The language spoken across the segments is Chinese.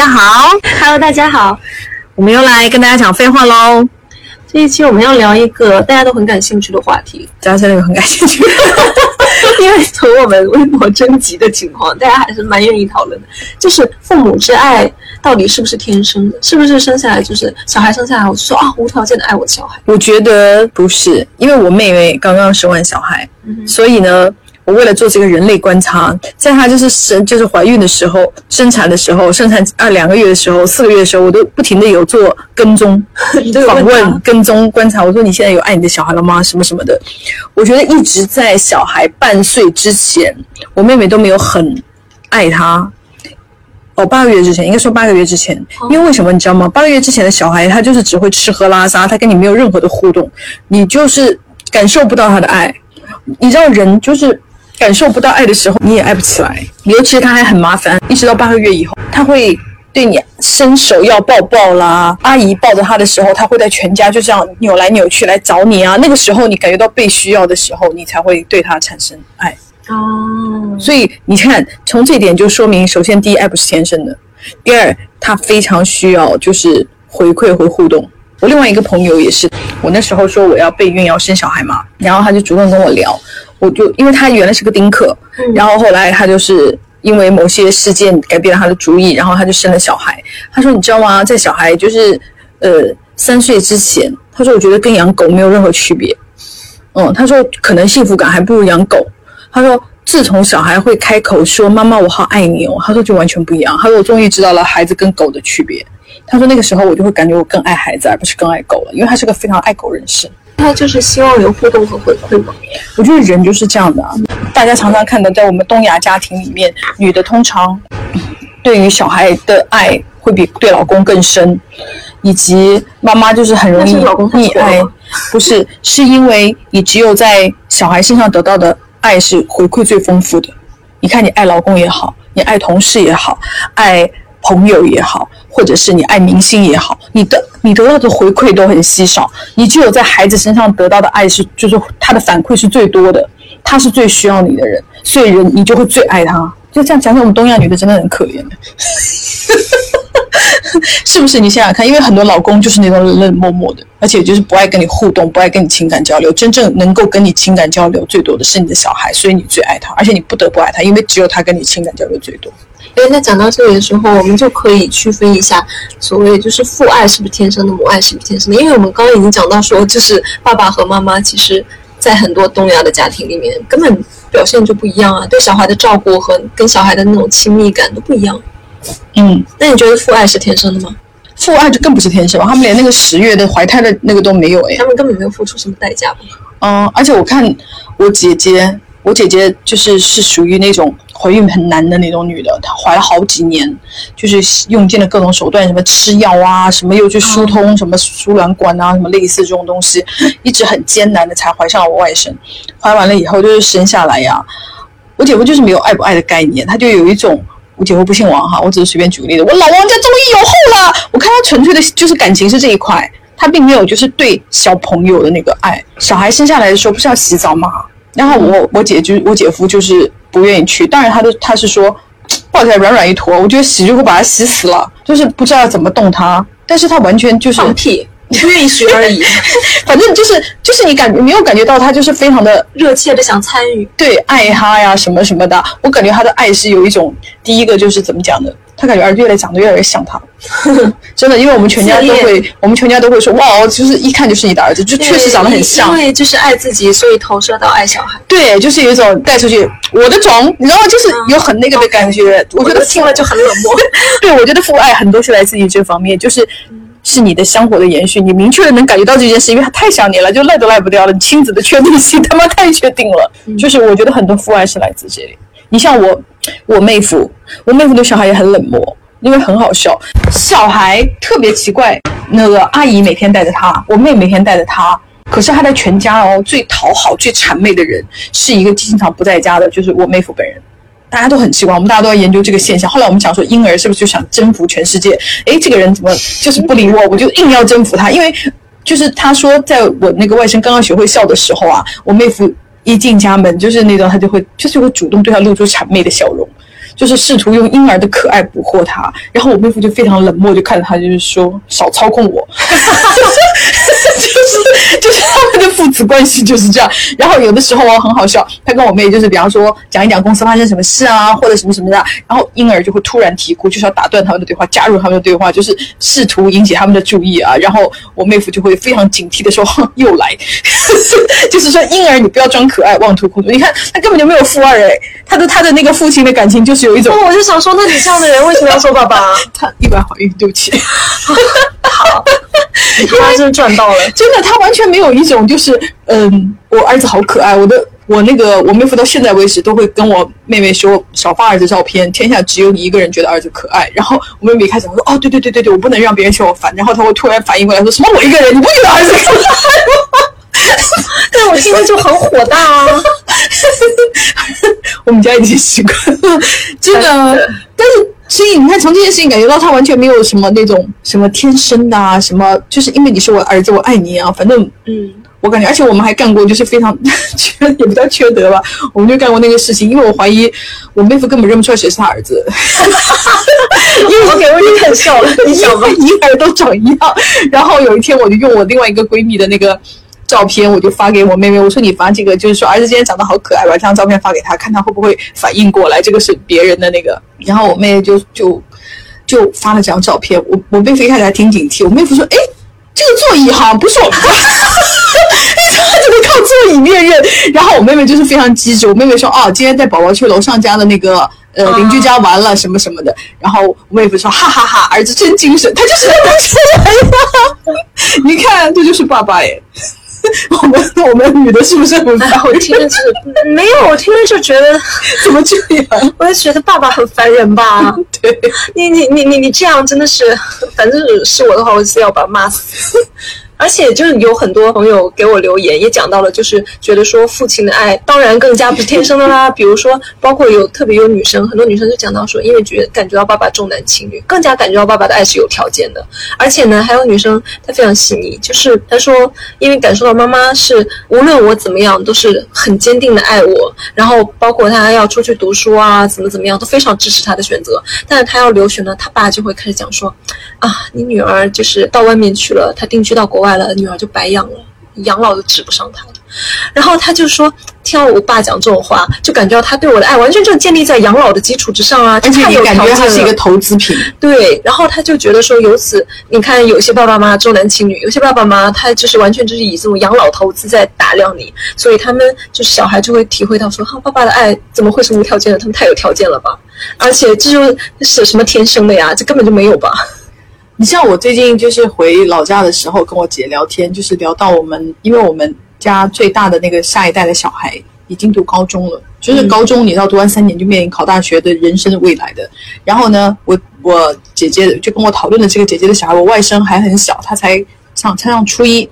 家好，Hello，大家好，我们又来跟大家讲废话喽。这一期我们要聊一个大家都很感兴趣的话题，大家真的很感兴趣，因为从我们微博征集的情况，大家还是蛮愿意讨论的。就是父母之爱到底是不是天生的？是不是生下来就是小孩生下来我就说啊无条件的爱我的小孩？我觉得不是，因为我妹妹刚刚生完小孩，所以呢。我为了做这个人类观察，在她就是生就是怀孕的时候、生产的时候、生产啊两个月的时候、四个月的时候，我都不停的有做跟踪、访问、跟踪观察。我说你现在有爱你的小孩了吗？什么什么的。我觉得一直在小孩半岁之前，我妹妹都没有很爱他。哦，八个月之前，应该说八个月之前，因为为什么你知道吗？八个月之前的小孩他就是只会吃喝拉撒，他跟你没有任何的互动，你就是感受不到他的爱。你知道人就是。感受不到爱的时候，你也爱不起来。尤其是他还很麻烦，一直到八个月以后，他会对你伸手要抱抱啦。阿姨抱着他的时候，他会在全家就这样扭来扭去来找你啊。那个时候你感觉到被需要的时候，你才会对他产生爱。哦，所以你看，从这点就说明，首先第一，爱不是天生的；第二，他非常需要就是回馈和互动。我另外一个朋友也是，我那时候说我要备孕要生小孩嘛，然后他就主动跟我聊。我就因为他原来是个丁克，然后后来他就是因为某些事件改变了他的主意，然后他就生了小孩。他说：“你知道吗？在小孩就是呃三岁之前，他说我觉得跟养狗没有任何区别。嗯，他说可能幸福感还不如养狗。他说自从小孩会开口说妈妈我好爱你哦，他说就完全不一样。他说我终于知道了孩子跟狗的区别。他说那个时候我就会感觉我更爱孩子而不是更爱狗了，因为他是个非常爱狗人士。”他就是希望有互动和回馈嘛。我觉得人就是这样的啊。大家常常看到，在我们东亚家庭里面，女的通常 对于小孩的爱会比对老公更深，以及妈妈就是很容易溺爱。不是，是因为你只有在小孩身上得到的爱是回馈最丰富的。你看，你爱老公也好，你爱同事也好，爱。朋友也好，或者是你爱明星也好，你的你得到的回馈都很稀少。你只有在孩子身上得到的爱是，就是他的反馈是最多的，他是最需要你的人，所以人你就会最爱他。就这样讲，讲我们东亚女的真的很可怜 是不是？你想想看，因为很多老公就是那种冷冷漠漠的，而且就是不爱跟你互动，不爱跟你情感交流。真正能够跟你情感交流最多的是你的小孩，所以你最爱他，而且你不得不爱他，因为只有他跟你情感交流最多。因为在讲到这里的时候，我们就可以区分一下，所谓就是父爱是不是天生的，母爱是不是天生的？因为我们刚刚已经讲到说，就是爸爸和妈妈，其实在很多东亚的家庭里面，根本表现就不一样啊，对小孩的照顾和跟小孩的那种亲密感都不一样。嗯，那你觉得父爱是天生的吗？父爱就更不是天生，他们连那个十月的怀胎的那个都没有哎，他们根本没有付出什么代价。嗯，而且我看我姐姐，我姐姐就是是属于那种。怀孕很难的那种女的，她怀了好几年，就是用尽了各种手段，什么吃药啊，什么又去疏通什么输卵管啊，什么类似这种东西，一直很艰难的才怀上了我外甥。怀完了以后就是生下来呀，我姐夫就是没有爱不爱的概念，他就有一种，我姐夫不姓王哈，我只是随便举个例子，我老王家终于有后了。我看他纯粹的就是感情是这一块，他并没有就是对小朋友的那个爱。小孩生下来的时候不是要洗澡吗？然后我我姐就我姐夫就是不愿意去，当然他都他是说抱起来软软一坨，我觉得洗就会把它洗死了，就是不知道怎么动它，但是他完全就是放屁，不愿意学而已，反正就是就是你感没有感觉到他就是非常的热切的想参与，对爱他呀什么什么的，我感觉他的爱是有一种第一个就是怎么讲的。他感觉儿子越来长得越来越像他，真的，因为我们全家都会，我们全家都会说，哇，就是一看就是你的儿子，就确实长得很像。因为就是爱自己，所以投射到爱小孩。对，就是有一种带出去我的种，你知道吗？就是有很那个的感觉。我觉得听了就很冷漠。对，我觉得父爱很多是来自于这方面，就是是你的香火的延续，你明确的能感觉到这件事，因为他太想你了，就赖都赖不掉了。你亲子的确定性他妈太确定了，就是我觉得很多父爱是来自这里。你像我，我妹夫，我妹夫对小孩也很冷漠，因为很好笑。小孩特别奇怪，那个阿姨每天带着他，我妹每天带着他。可是他在全家哦，最讨好、最谄媚的人是一个经常不在家的，就是我妹夫本人。大家都很奇怪，我们大家都要研究这个现象。后来我们讲说，婴儿是不是就想征服全世界？诶，这个人怎么就是不理我，我就硬要征服他？因为就是他说，在我那个外甥刚刚学会笑的时候啊，我妹夫。一进家门就是那种，他就会就是会主动对他露出谄媚的笑容，就是试图用婴儿的可爱捕获他。然后我妹夫就非常冷漠，就看着他，就是说少操控我。就是 就是 父子关系就是这样。然后有的时候哦很好笑，他跟我妹就是比方说讲一讲公司发生什么事啊，或者什么什么的，然后婴儿就会突然啼哭，就是要打断他们的对话，加入他们的对话，就是试图引起他们的注意啊。然后我妹夫就会非常警惕的说：“哼，又来。”就是说婴儿你不要装可爱，妄图控制。你看他根本就没有父二哎，他的他的那个父亲的感情就是有一种哦我就想说，那你这样的人为什么要做爸爸？他意外怀孕，对不起。好，他真赚到了。真的，他完全没有一种就是，嗯，我儿子好可爱。我的，我那个，我妹夫到现在为止都会跟我妹妹说少发儿子照片，天下只有你一个人觉得儿子可爱。然后我妹妹一开始说，哦，对对对对对，我不能让别人嫌我烦。然后他会突然反应过来，说什么我一个人，你不觉得儿子可爱吗？但我现在就很火大啊！我们家已经习惯了，真的。但是，所以你看，从这件事情感觉到他完全没有什么那种什么天生的啊，什么就是因为你是我儿子，我爱你啊。反正，嗯，我感觉，而且我们还干过就是非常 缺也不叫缺德吧，我们就干过那个事情，因为我怀疑我妹夫根本认不出来谁是他儿子，因为我给我已经很笑了，你想吧，婴儿都长一样。然后有一天，我就用我另外一个闺蜜的那个。照片我就发给我妹妹，我说你发这个，就是说儿子今天长得好可爱，把这张照片发给他，看他会不会反应过来，这个是别人的那个。然后我妹妹就就就发了这张照片，我我妹夫一开始还挺警惕，我妹夫说，哎，这个座椅好像不是我们家，他就会靠座椅辨认。然后我妹妹就是非常机智，我妹妹说，哦，今天带宝宝去楼上家的那个呃邻居家玩了什么什么的。然后我妹夫说，哈哈哈，儿子真精神，他就是认不出来呀。你看，这就是爸爸耶。我们我们女的是不是很烦？我听着是 没有，我听着就觉得 怎么这样？我就觉得爸爸很烦人吧。对，你你你你你这样真的是，反正是我的话，我是要把他骂死。而且就是有很多朋友给我留言，也讲到了，就是觉得说父亲的爱当然更加不是天生的啦。比如说，包括有特别有女生，很多女生就讲到说，因为觉感觉到爸爸重男轻女，更加感觉到爸爸的爱是有条件的。而且呢，还有女生她非常细腻，就是她说，因为感受到妈妈是无论我怎么样都是很坚定的爱我，然后包括她要出去读书啊，怎么怎么样都非常支持她的选择。但是她要留学呢，她爸就会开始讲说，啊，你女儿就是到外面去了，她定居到国外。了，女儿就白养了，养老都指不上她了。然后他就说，听到我爸讲这种话，就感觉到他对我的爱完全就建立在养老的基础之上啊。而且你感觉他是一个投资品。对，然后他就觉得说，由此你看，有些爸爸妈妈重男轻女，有些爸爸妈妈他就是完全就是以这种养老投资在打量你，所以他们就是小孩就会体会到说，哈，爸爸的爱怎么会是无条件的？他们太有条件了吧？而且这就是什么天生的呀？这根本就没有吧？你像我最近就是回老家的时候，跟我姐聊天，就是聊到我们，因为我们家最大的那个下一代的小孩已经读高中了，就是高中你知道读完三年就面临考大学的人生的未来的。然后呢，我我姐姐就跟我讨论的这个姐姐的小孩，我外甥还很小，他才上才上初一。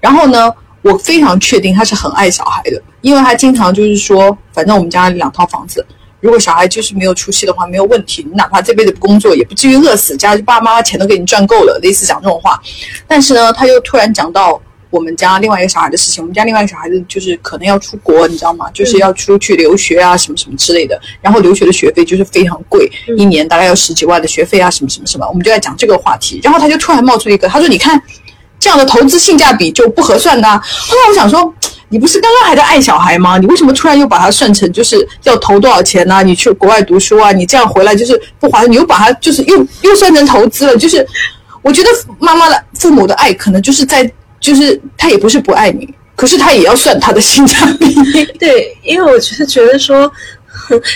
然后呢，我非常确定他是很爱小孩的，因为他经常就是说，反正我们家两套房子。如果小孩就是没有出息的话，没有问题，你哪怕这辈子不工作，也不至于饿死，家爸爸妈妈钱都给你赚够了，类似讲这种话。但是呢，他又突然讲到我们家另外一个小孩的事情，我们家另外一个小孩子就是可能要出国，你知道吗？就是要出去留学啊，什么什么之类的。然后留学的学费就是非常贵，一年大概要十几万的学费啊，什么什么什么。我们就在讲这个话题，然后他就突然冒出一个，他说：“你看，这样的投资性价比就不合算的。”后来我想说。你不是刚刚还在爱小孩吗？你为什么突然又把它算成就是要投多少钱呢？你去国外读书啊，你这样回来就是不划算。你又把它就是又又算成投资了。就是我觉得妈妈的父母的爱可能就是在就是他也不是不爱你，可是他也要算他的性价比。对，因为我觉得觉得说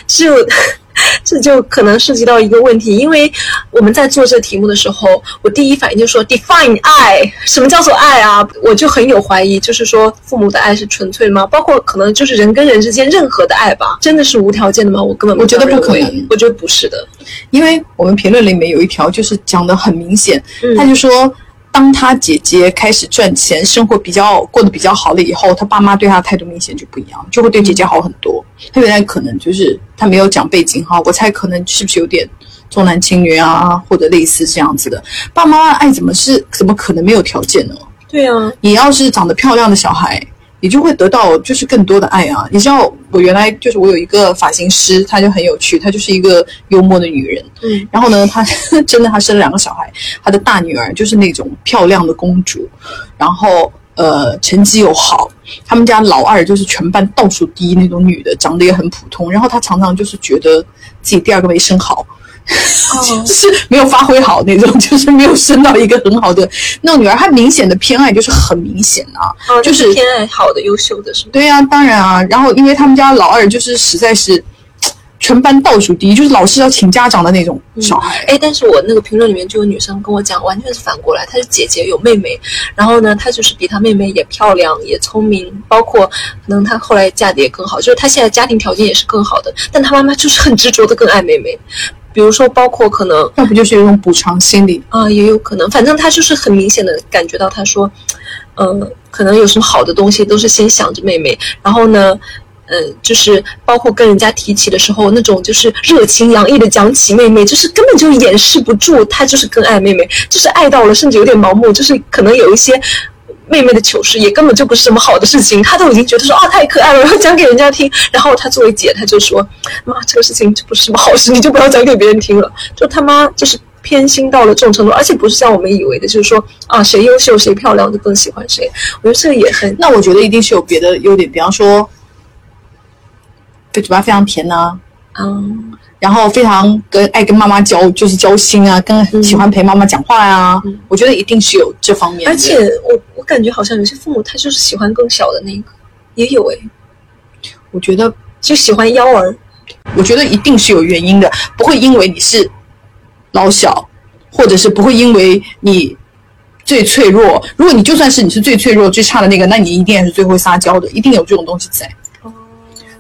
就。这就可能涉及到一个问题，因为我们在做这题目的时候，我第一反应就说 define 爱，什么叫做爱啊？我就很有怀疑，就是说父母的爱是纯粹吗？包括可能就是人跟人之间任何的爱吧，真的是无条件的吗？我根本我觉得不可能，我觉得不是的，因为我们评论里面有一条就是讲的很明显，他就说。当他姐姐开始赚钱，生活比较过得比较好了以后，他爸妈对他的态度明显就不一样，就会对姐姐好很多。他原来可能就是他没有讲背景哈，我猜可能是不是有点重男轻女啊，或者类似这样子的。爸妈爱怎么是怎么可能没有条件呢？对啊，你要是长得漂亮的小孩，你就会得到就是更多的爱啊！你知道，我原来就是我有一个发型师，她就很有趣，她就是一个幽默的女人。嗯，然后呢，她 真的她生了两个小孩，她的大女儿就是那种漂亮的公主，然后呃成绩又好，他们家老二就是全班倒数第一那种女的，长得也很普通，然后她常常就是觉得自己第二个没生好。就 是没有发挥好那种，就是没有生到一个很好的那种女儿。她明显的偏爱就是很明显啊，就是偏爱好的、优秀的，是吗？对呀，当然啊。然后因为他们家老二就是实在是 全班倒数第一，就是老师要请家长的那种小孩。哎，但是我那个评论里面就有女生跟我讲，完全是反过来，她是姐姐有妹妹，然后呢，她就是比她妹妹也漂亮也聪明，包括可能她后来嫁的也更好，就是她现在家庭条件也是更好的，但她妈妈就是很执着的更爱妹妹。比如说，包括可能，要不就是一种补偿心理啊，也有可能。反正他就是很明显的感觉到，他说，嗯，可能有什么好的东西都是先想着妹妹，然后呢，嗯，就是包括跟人家提起的时候，那种就是热情洋溢的讲起妹妹，就是根本就掩饰不住，他就是更爱妹妹，就是爱到了，甚至有点盲目，就是可能有一些。妹妹的糗事也根本就不是什么好的事情，她都已经觉得说啊太可爱了，然后讲给人家听。然后她作为姐，她就说妈这个事情就不是什么好事，你就不要讲给别人听了。就他妈就是偏心到了这种程度，而且不是像我们以为的，就是说啊谁优秀谁漂亮就更喜欢谁。我觉得这个也很……那我觉得一定是有别的优点，比方说，对嘴巴非常甜呐，嗯。然后非常跟爱跟妈妈交就是交心啊，跟喜欢陪妈妈讲话呀。我觉得一定是有这方面。而且我我感觉好像有些父母他就是喜欢更小的那个，也有哎。我觉得就喜欢幺儿。我觉得一定是有原因的，不会因为你是老小，或者是不会因为你最脆弱。如果你就算是你是最脆弱、最差的那个，那你一定也是最会撒娇的，一定有这种东西在。哦。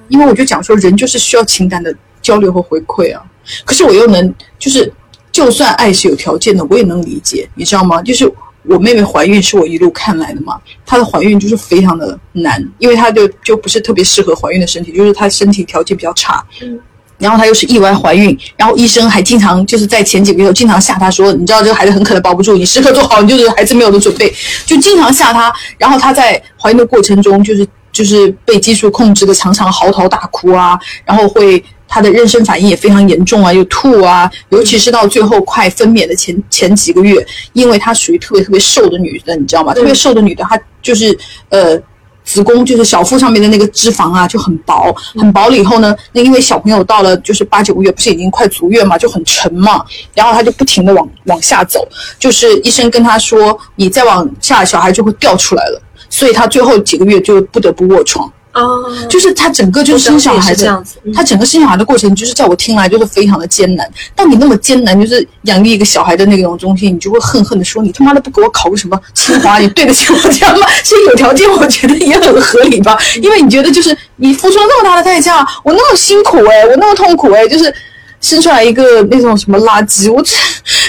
因为我就讲说，人就是需要情感的。交流和回馈啊，可是我又能，就是就算爱是有条件的，我也能理解，你知道吗？就是我妹妹怀孕是我一路看来的嘛，她的怀孕就是非常的难，因为她就就不是特别适合怀孕的身体，就是她身体条件比较差，嗯，然后她又是意外怀孕，然后医生还经常就是在前几个月经常吓她说，你知道这个孩子很可能保不住，你时刻做好你就是孩子没有的准备，就经常吓她，然后她在怀孕的过程中就是就是被激素控制的，常常嚎啕大哭啊，然后会。她的妊娠反应也非常严重啊，又吐啊，尤其是到最后快分娩的前前几个月，因为她属于特别特别瘦的女的，你知道吗？特别瘦的女的，她就是呃，子宫就是小腹上面的那个脂肪啊就很薄，很薄了以后呢，那因为小朋友到了就是八九个月，不是已经快足月嘛，就很沉嘛，然后她就不停的往往下走，就是医生跟她说，你再往下，小孩就会掉出来了，所以她最后几个月就不得不卧床。啊，就是他整个就是生小孩的，他整个生小孩的过程，就是在我听来就是非常的艰难。当你那么艰难，就是养育一个小孩的那种东西，你就会恨恨的说：“你他妈的不给我考个什么清华，你对得起我家吗？”其实有条件，我觉得也很合理吧，因为你觉得就是你付出了那么大的代价，我那么辛苦哎，我那么痛苦哎，就是。生出来一个那种什么垃圾，我这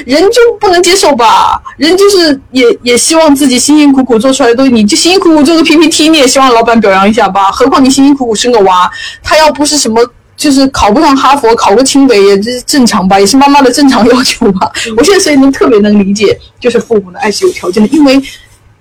人就不能接受吧？人就是也也希望自己辛辛苦苦做出来的东西，你就辛辛苦苦做个 PPT，你也希望老板表扬一下吧？何况你辛辛苦苦生个娃，他要不是什么就是考不上哈佛，考个清北也是正常吧？也是妈妈的正常要求吧？我现在所以能特别能理解，就是父母的爱是有条件的，因为。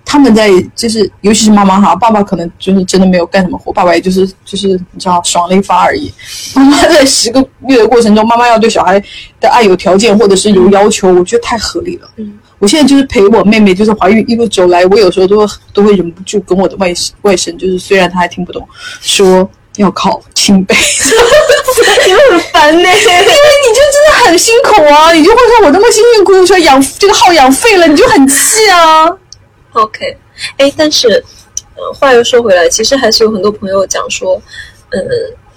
他们在就是，尤其是妈妈哈，爸爸可能就是真的没有干什么活，爸爸也就是就是你知道爽了一发而已。妈妈在十个月的过程中，妈妈要对小孩的爱有条件或者是有要求，我觉得太合理了。嗯，我现在就是陪我妹妹，就是怀孕一路走来，我有时候都会都会忍不住跟我的外外甥，就是虽然他还听不懂，说要考清北，你很烦呢，因为你就真的很辛苦啊，你就会说我那么辛辛苦苦说养这个号养废了，你就很气啊。OK，哎，但是，呃，话又说回来，其实还是有很多朋友讲说，嗯，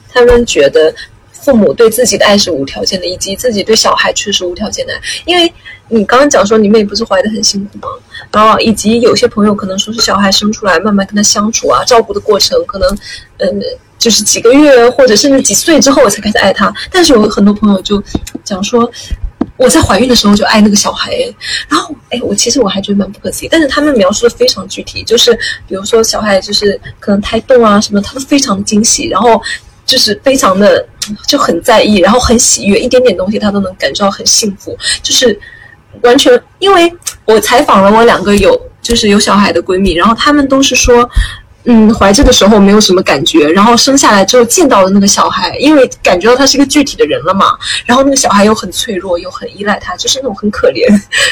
他们觉得父母对自己的爱是无条件的，以及自己对小孩确实无条件的爱。因为你刚刚讲说你妹不是怀的很辛苦吗？然后以及有些朋友可能说是小孩生出来慢慢跟他相处啊，照顾的过程，可能，嗯，就是几个月或者甚至几岁之后我才开始爱他。但是有很多朋友就讲说。我在怀孕的时候就爱那个小孩，然后哎，我其实我还觉得蛮不可思议。但是他们描述的非常具体，就是比如说小孩就是可能胎动啊什么，他都非常惊喜，然后就是非常的就很在意，然后很喜悦，一点点东西他都能感受到很幸福，就是完全因为我采访了我两个有就是有小孩的闺蜜，然后他们都是说。嗯，怀着的时候没有什么感觉，然后生下来之后见到了那个小孩，因为感觉到他是一个具体的人了嘛，然后那个小孩又很脆弱，又很依赖他，就是那种很可怜，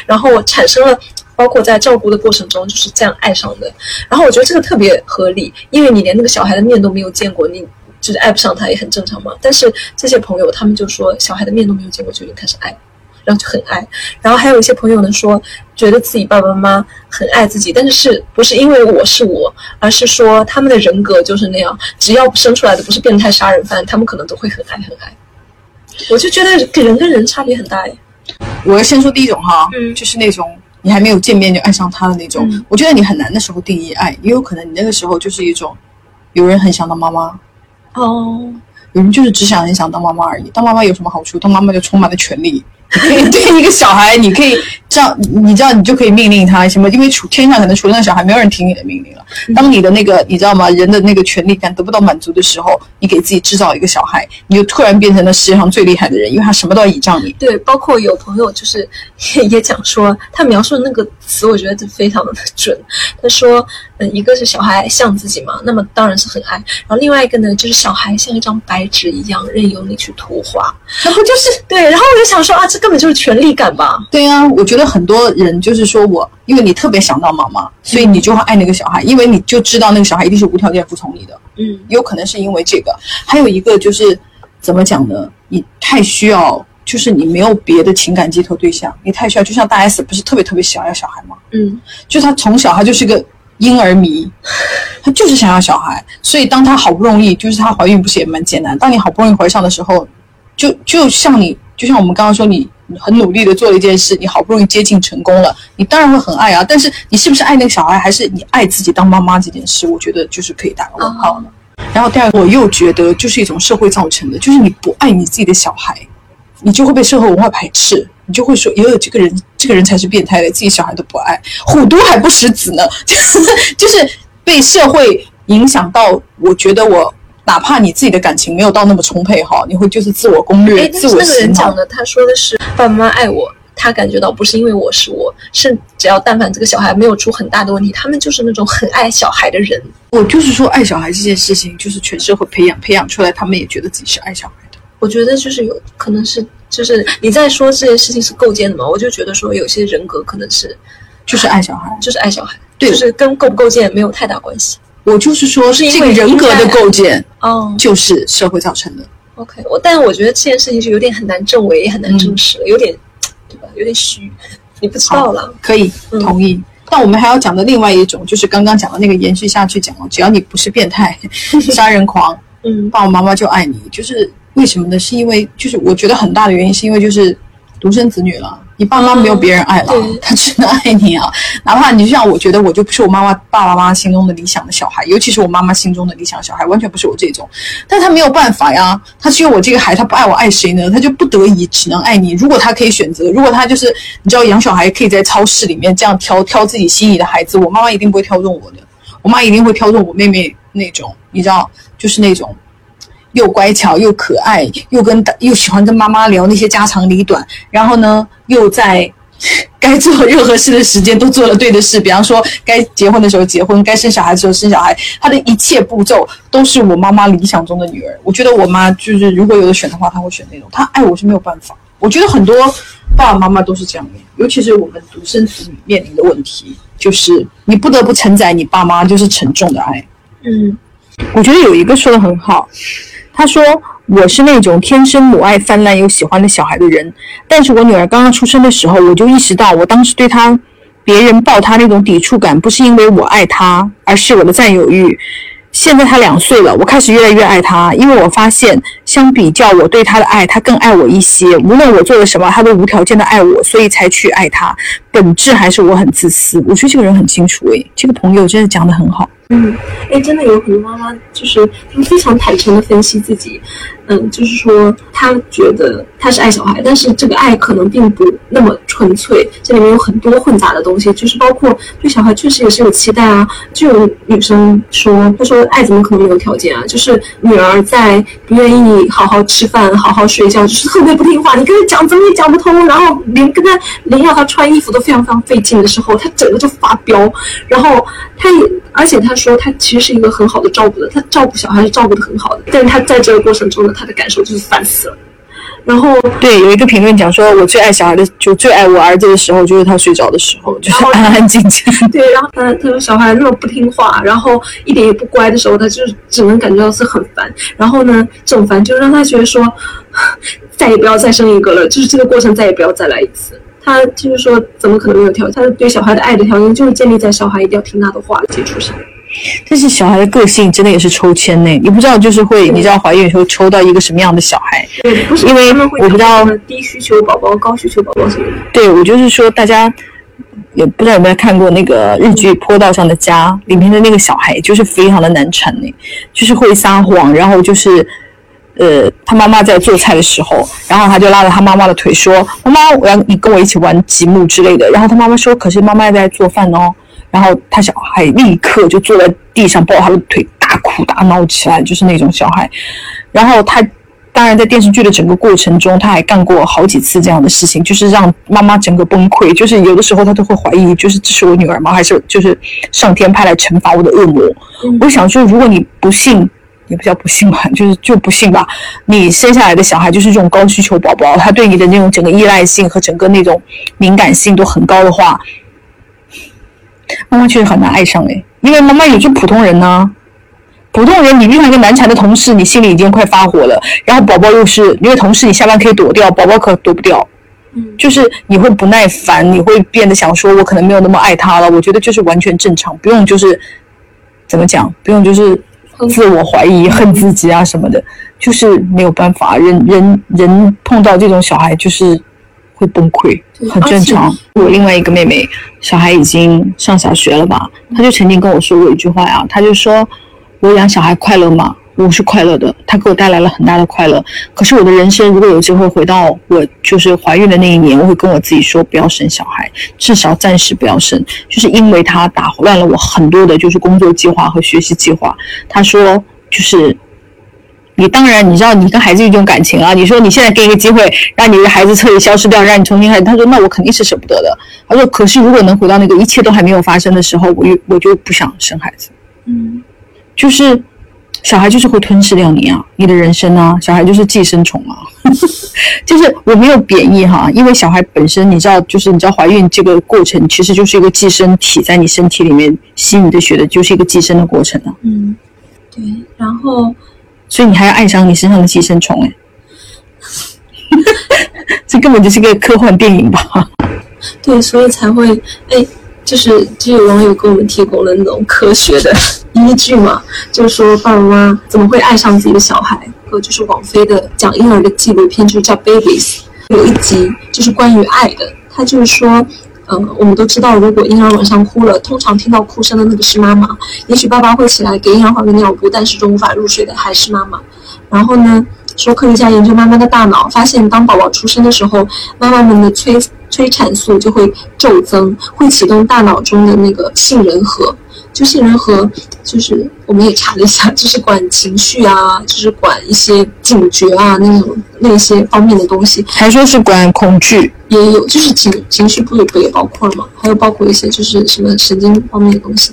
然后产生了，包括在照顾的过程中就是这样爱上的。然后我觉得这个特别合理，因为你连那个小孩的面都没有见过，你就是爱不上他也很正常嘛。但是这些朋友他们就说，小孩的面都没有见过就已经开始爱。然后就很爱，然后还有一些朋友呢说，觉得自己爸爸妈妈很爱自己，但是是不是因为我是我，而是说他们的人格就是那样，只要生出来的不是变态杀人犯，他们可能都会很爱很爱。我就觉得人跟人差别很大耶。我要先说第一种哈，嗯，就是那种你还没有见面就爱上他的那种，我觉得你很难的时候定义爱，也有可能你那个时候就是一种，有人很想当妈妈，哦，有人就是只想很想当妈妈而已。当妈妈有什么好处？当妈妈就充满了权利。对一个小孩，你可以这样，你知道，你就可以命令他什么？因为除天上可能除了那小孩，没有人听你的命令了。当你的那个，你知道吗？人的那个权利感得不到满足的时候，你给自己制造一个小孩，你就突然变成了世界上最厉害的人，因为他什么都要倚仗你。对，包括有朋友就是 也讲说，他描述的那个词，我觉得非常的准。他说，嗯，一个是小孩像自己嘛，那么当然是很爱。然后另外一个呢，就是小孩像一张白纸一样，任由你去涂画。然后就是对，然后我就想说啊，这。根本就是权力感吧？对呀，我觉得很多人就是说我，因为你特别想当妈妈，所以你就会爱那个小孩，因为你就知道那个小孩一定是无条件服从你的。嗯，有可能是因为这个，还有一个就是怎么讲呢？你太需要，就是你没有别的情感寄托对象，你太需要。就像大 S 不是特别特别想要小孩吗？嗯，就是他从小他就是个婴儿迷，她就是想要小孩，所以当她好不容易，就是她怀孕不是也蛮艰难？当你好不容易怀上的时候，就就像你，就像我们刚刚说你。很努力的做了一件事，你好不容易接近成功了，你当然会很爱啊。但是你是不是爱那个小孩，还是你爱自己当妈妈这件事？我觉得就是可以打个问号了。然后第二个，我又觉得就是一种社会造成的，就是你不爱你自己的小孩，你就会被社会文化排斥，你就会说，哟，这个人这个人才是变态的，自己小孩都不爱，虎毒还不食子呢，就是就是被社会影响到。我觉得我。哪怕你自己的感情没有到那么充沛哈，你会就是自我攻略、自我那个人讲的，他说的是爸爸妈妈爱我，他感觉到不是因为我是我，是只要但凡这个小孩没有出很大的问题，他们就是那种很爱小孩的人。我就是说，爱小孩这件事情，就是全社会培养培养出来，他们也觉得自己是爱小孩的。我觉得就是有可能是，就是你在说这件事情是构建的嘛？我就觉得说有些人格可能是，就是爱小孩，就是爱小孩，对，就是跟构不构建没有太大关系。我就是说，是这个人格的构建，哦，就是社会造成的。OK，我，但我觉得这件事情是有点很难证伪，也很难证实，有点，对吧？有点虚，你不知道了。可以同意。但我们还要讲的另外一种，就是刚刚讲的那个延续下去讲了，只要你不是变态、杀人狂，嗯，爸爸妈妈就爱你。就是为什么呢？是因为，就是我觉得很大的原因是因为就是独生子女了。你爸妈没有别人爱了，他只能爱你啊！哪怕你就像我觉得我就不是我妈妈爸爸妈妈心中的理想的小孩，尤其是我妈妈心中的理想小孩，完全不是我这种。但他没有办法呀，他只有我这个孩，他不爱我爱谁呢？他就不得已只能爱你。如果他可以选择，如果他就是你知道养小孩可以在超市里面这样挑挑自己心仪的孩子，我妈妈一定不会挑中我的，我妈一定会挑中我妹妹那种，你知道，就是那种。又乖巧又可爱，又跟又喜欢跟妈妈聊那些家长里短，然后呢，又在 该做任何事的时间都做了对的事，比方说该结婚的时候结婚，该生小孩的时候生小孩，她的一切步骤都是我妈妈理想中的女儿。我觉得我妈就是如果有的选的话，她会选那种。她爱我是没有办法。我觉得很多爸爸妈妈都是这样的，尤其是我们独生子女面临的问题，就是你不得不承载你爸妈就是沉重的爱。嗯，我觉得有一个说的很好。他说：“我是那种天生母爱泛滥又喜欢的小孩的人，但是我女儿刚刚出生的时候，我就意识到，我当时对她、别人抱她那种抵触感，不是因为我爱她，而是我的占有欲。现在她两岁了，我开始越来越爱她，因为我发现，相比较我对她的爱，她更爱我一些。无论我做了什么，她都无条件的爱我，所以才去爱她。本质还是我很自私。我觉得这个人很清楚，诶，这个朋友真的讲得很好。”嗯，哎，真的有很多妈妈，就是他们非常坦诚的分析自己，嗯，就是说他觉得他是爱小孩，但是这个爱可能并不那么纯粹，这里面有很多混杂的东西，就是包括对小孩确实也是有期待啊。就有女生说，她说爱怎么可能没有条件啊？就是女儿在不愿意好好吃饭、好好睡觉，就是特别不听话，你跟她讲怎么也讲不通，然后连跟她连要她穿衣服都非常非常费劲的时候，她整个就发飙，然后她也。而且他说，他其实是一个很好的照顾的，他照顾小孩是照顾的很好的。但是他在这个过程中呢，他的感受就是烦死了。然后，对，有一个评论讲说，我最爱小孩的，就最爱我儿子的时候，就是他睡着的时候，就是安安静静。对，然后他他说小孩那么不听话，然后一点也不乖的时候，他就只能感觉到是很烦。然后呢，这种烦就让他觉得说，再也不要再生一个了，就是这个过程再也不要再来一次。他就是说，怎么可能没有条件？他对小孩的爱的条件就是建立在小孩一定要听他的话的基础上。但是小孩的个性真的也是抽签呢，你不知道就是会，你知道怀孕的时候抽到一个什么样的小孩？对，不是因为我不知道低需求宝宝、高需求宝宝什么的。对，我就是说，大家也不知道有没有看过那个日剧《坡道上的家》里面的那个小孩，就是非常的难缠呢，就是会撒谎，然后就是。呃，他妈妈在做菜的时候，然后他就拉着他妈妈的腿说：“妈妈，我要你跟我一起玩积木之类的。”然后他妈妈说：“可是妈妈在做饭哦。”然后他小孩立刻就坐在地上抱他的腿大哭大闹起来，就是那种小孩。然后他当然在电视剧的整个过程中，他还干过好几次这样的事情，就是让妈妈整个崩溃。就是有的时候他都会怀疑，就是这是我女儿吗？还是就是上天派来惩罚我的恶魔？我想说，如果你不信。也不叫不幸吧，就是就不幸吧。你生下来的小孩就是这种高需求宝宝，他对你的那种整个依赖性和整个那种敏感性都很高的话，妈妈确实很难爱上诶，因为妈妈也是普通人呢。普通人，你遇上一个难缠的同事，你心里已经快发火了。然后宝宝又是因为同事，你下班可以躲掉，宝宝可躲不掉。嗯，就是你会不耐烦，你会变得想说，我可能没有那么爱他了。我觉得就是完全正常，不用就是怎么讲，不用就是。自我怀疑、恨自己啊什么的，就是没有办法。人人人碰到这种小孩，就是会崩溃，很正常。我另外一个妹妹，小孩已经上小学了吧？她就曾经跟我说过一句话呀，她就说：“我养小孩快乐吗？”我是快乐的，他给我带来了很大的快乐。可是我的人生如果有机会回到我就是怀孕的那一年，我会跟我自己说不要生小孩，至少暂时不要生，就是因为他打乱了我很多的就是工作计划和学习计划。她说就是你当然你知道你跟孩子有一种感情啊，你说你现在给一个机会让你的孩子彻底消失掉，让你重新开始，他说那我肯定是舍不得的。他说可是如果能回到那个一切都还没有发生的时候，我又我就不想生孩子。嗯，就是。小孩就是会吞噬掉你啊，你的人生啊，小孩就是寄生虫啊，就是我没有贬义哈，因为小孩本身你知道，就是你知道怀孕这个过程其实就是一个寄生体在你身体里面吸你的血的，就是一个寄生的过程啊。嗯，对，然后，所以你还要爱上你身上的寄生虫哎，这根本就是个科幻电影吧？对，所以才会哎。就是就有网友给我们提供了那种科学的依据嘛，就是说爸爸妈妈怎么会爱上自己的小孩？和就是网飞的讲婴儿的纪录片，就是叫《Babies》，有一集就是关于爱的。他就是说，嗯，我们都知道，如果婴儿晚上哭了，通常听到哭声的那个是妈妈。也许爸爸会起来给婴儿换个尿布，但始终无法入睡的还是妈妈。然后呢？说科学家研究妈妈的大脑，发现当宝宝出生的时候，妈妈们的催催产素就会骤增，会启动大脑中的那个杏仁核。就杏仁核，就是我们也查了一下，就是管情绪啊，就是管一些警觉啊那种那些方面的东西。还说是管恐惧，也有，就是情情绪不也不也包括了吗？还有包括一些就是什么神经方面的东西。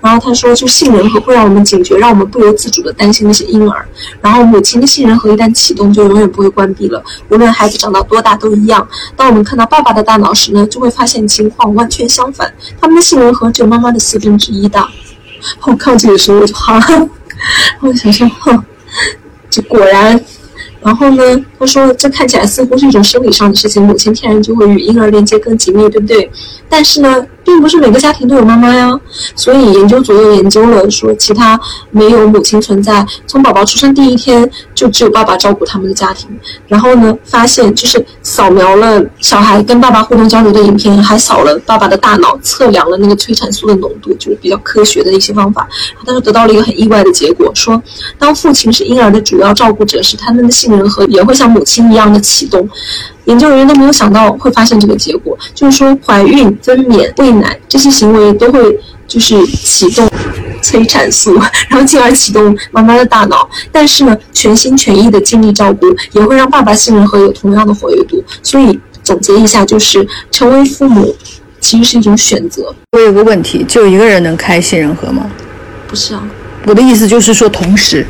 然后他说，就杏仁核会让我们警觉，让我们不由自主的担心那些婴儿。然后母亲的杏仁核一旦启动，就永远不会关闭了，无论孩子长到多大都一样。当我们看到爸爸的大脑时呢，就会发现情况完全相反，他们的杏仁核只有妈妈的四分之一大。我看到这个时候我就哈，我想说，哼，这果然。然后呢，他说这看起来似乎是一种生理上的事情，母亲天然就会与婴儿连接更紧密，对不对？但是呢，并不是每个家庭都有妈妈呀。所以研究组又研究了，说其他没有母亲存在，从宝宝出生第一天就只有爸爸照顾他们的家庭。然后呢，发现就是扫描了小孩跟爸爸互动交流的影片，还扫了爸爸的大脑，测量了那个催产素的浓度，就是比较科学的一些方法。他就得到了一个很意外的结果，说当父亲是婴儿的主要照顾者时，他们的杏仁核也会像母亲一样的启动。研究人员都没有想到会发现这个结果，就是说怀孕、分娩、喂奶这些行为都会就是启动催产素，然后进而启动妈妈的大脑。但是呢，全心全意的尽力照顾也会让爸爸杏仁核有同样的活跃度。所以总结一下，就是成为父母其实是一种选择。我有个问题，就一个人能开杏仁核吗？不是啊，我的意思就是说同时。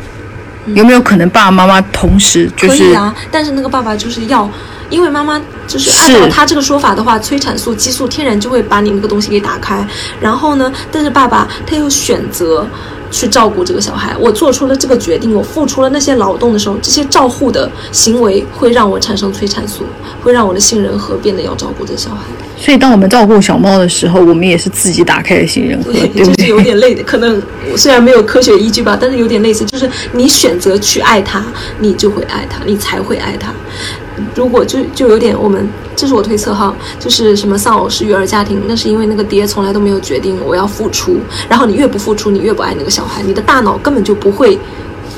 有没有可能爸爸妈妈同时就是？可以啊，但是那个爸爸就是要。因为妈妈就是按照他这个说法的话，催产素激素天然就会把你那个东西给打开。然后呢，但是爸爸他又选择去照顾这个小孩。我做出了这个决定，我付出了那些劳动的时候，这些照护的行为会让我产生催产素，会让我的杏仁核变得要照顾这小孩。所以，当我们照顾小猫的时候，我们也是自己打开了杏仁核，对不对？就是有点累的，可能虽然没有科学依据吧，但是有点类似，就是你选择去爱它，你就会爱它，你才会爱它。如果就就有点，我们这是我推测哈，就是什么丧偶式育儿家庭，那是因为那个爹从来都没有决定我要付出，然后你越不付出，你越不爱那个小孩，你的大脑根本就不会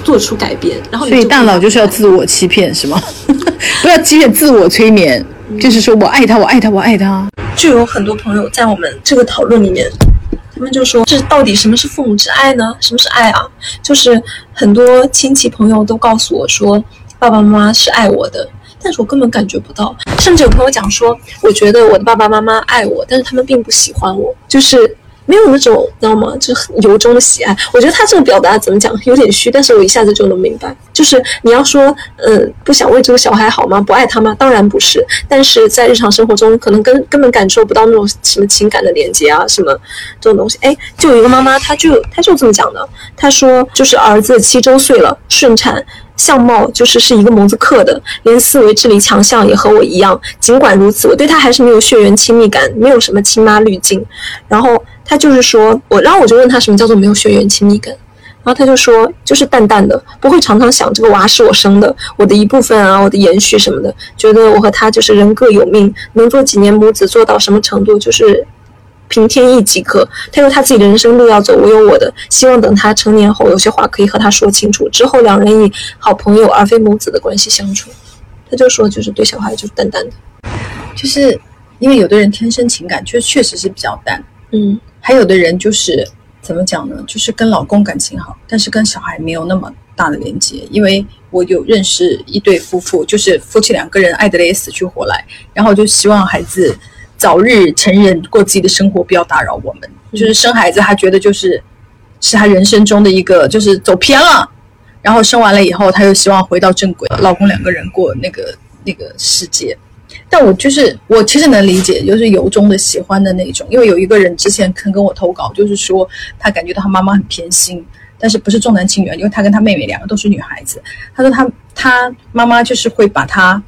做出改变，然后所以大脑就是要自我欺骗是吗？不要欺骗自我催眠，就是说我爱他，我爱他，我爱他。就有很多朋友在我们这个讨论里面，他们就说这到底什么是父母之爱呢？什么是爱啊？就是很多亲戚朋友都告诉我说，爸爸妈妈是爱我的。但是我根本感觉不到，甚至有朋友讲说，我觉得我的爸爸妈妈爱我，但是他们并不喜欢我，就是没有那种，知道吗？就是由衷的喜爱。我觉得他这个表达怎么讲，有点虚，但是我一下子就能明白。就是你要说，嗯，不想为这个小孩好吗？不爱他吗？当然不是。但是在日常生活中，可能根根本感受不到那种什么情感的连接啊，什么这种东西。哎，就有一个妈妈，她就她就这么讲的，她说，就是儿子七周岁了，顺产。相貌就是是一个模子刻的，连思维智力强项也和我一样。尽管如此，我对他还是没有血缘亲密感，没有什么亲妈滤镜。然后他就是说我，然后我就问他什么叫做没有血缘亲密感，然后他就说就是淡淡的，不会常常想这个娃是我生的，我的一部分啊，我的延续什么的。觉得我和他就是人各有命，能做几年母子做到什么程度就是。凭天意即可。他有他自己的人生路要走，我有我的。希望等他成年后，有些话可以和他说清楚。之后两人以好朋友而非母子的关系相处。他就说，就是对小孩就是淡淡的，就是因为有的人天生情感确确实是比较淡，嗯，还有的人就是怎么讲呢？就是跟老公感情好，但是跟小孩没有那么大的连接。因为我有认识一对夫妇，就是夫妻两个人爱得嘞死去活来，然后就希望孩子。早日成人，过自己的生活，不要打扰我们。就是生孩子，他觉得就是是他人生中的一个，就是走偏了。然后生完了以后，他又希望回到正轨，老公两个人过那个那个世界。但我就是我其实能理解，就是由衷的喜欢的那种。因为有一个人之前肯跟我投稿，就是说他感觉到他妈妈很偏心，但是不是重男轻女，因为他跟他妹妹两个都是女孩子。他说他他妈妈就是会把他。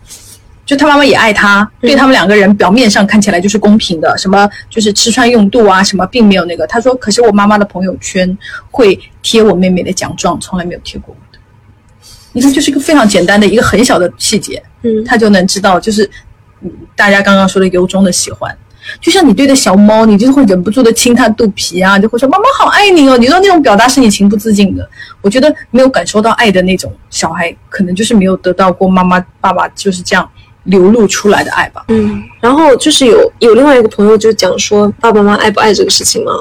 就他妈妈也爱他，对他们两个人表面上看起来就是公平的，什么就是吃穿用度啊，什么并没有那个。他说，可是我妈妈的朋友圈会贴我妹妹的奖状，从来没有贴过我的。你看，就是一个非常简单的一个很小的细节，嗯，他就能知道，就是大家刚刚说的由衷的喜欢。就像你对着小猫，你就是会忍不住的亲它肚皮啊，就会说妈妈好爱你哦。你说那种表达是你情不自禁的。我觉得没有感受到爱的那种小孩，可能就是没有得到过妈妈爸爸就是这样。流露出来的爱吧，嗯，然后就是有有另外一个朋友就讲说爸爸妈妈爱不爱这个事情嘛，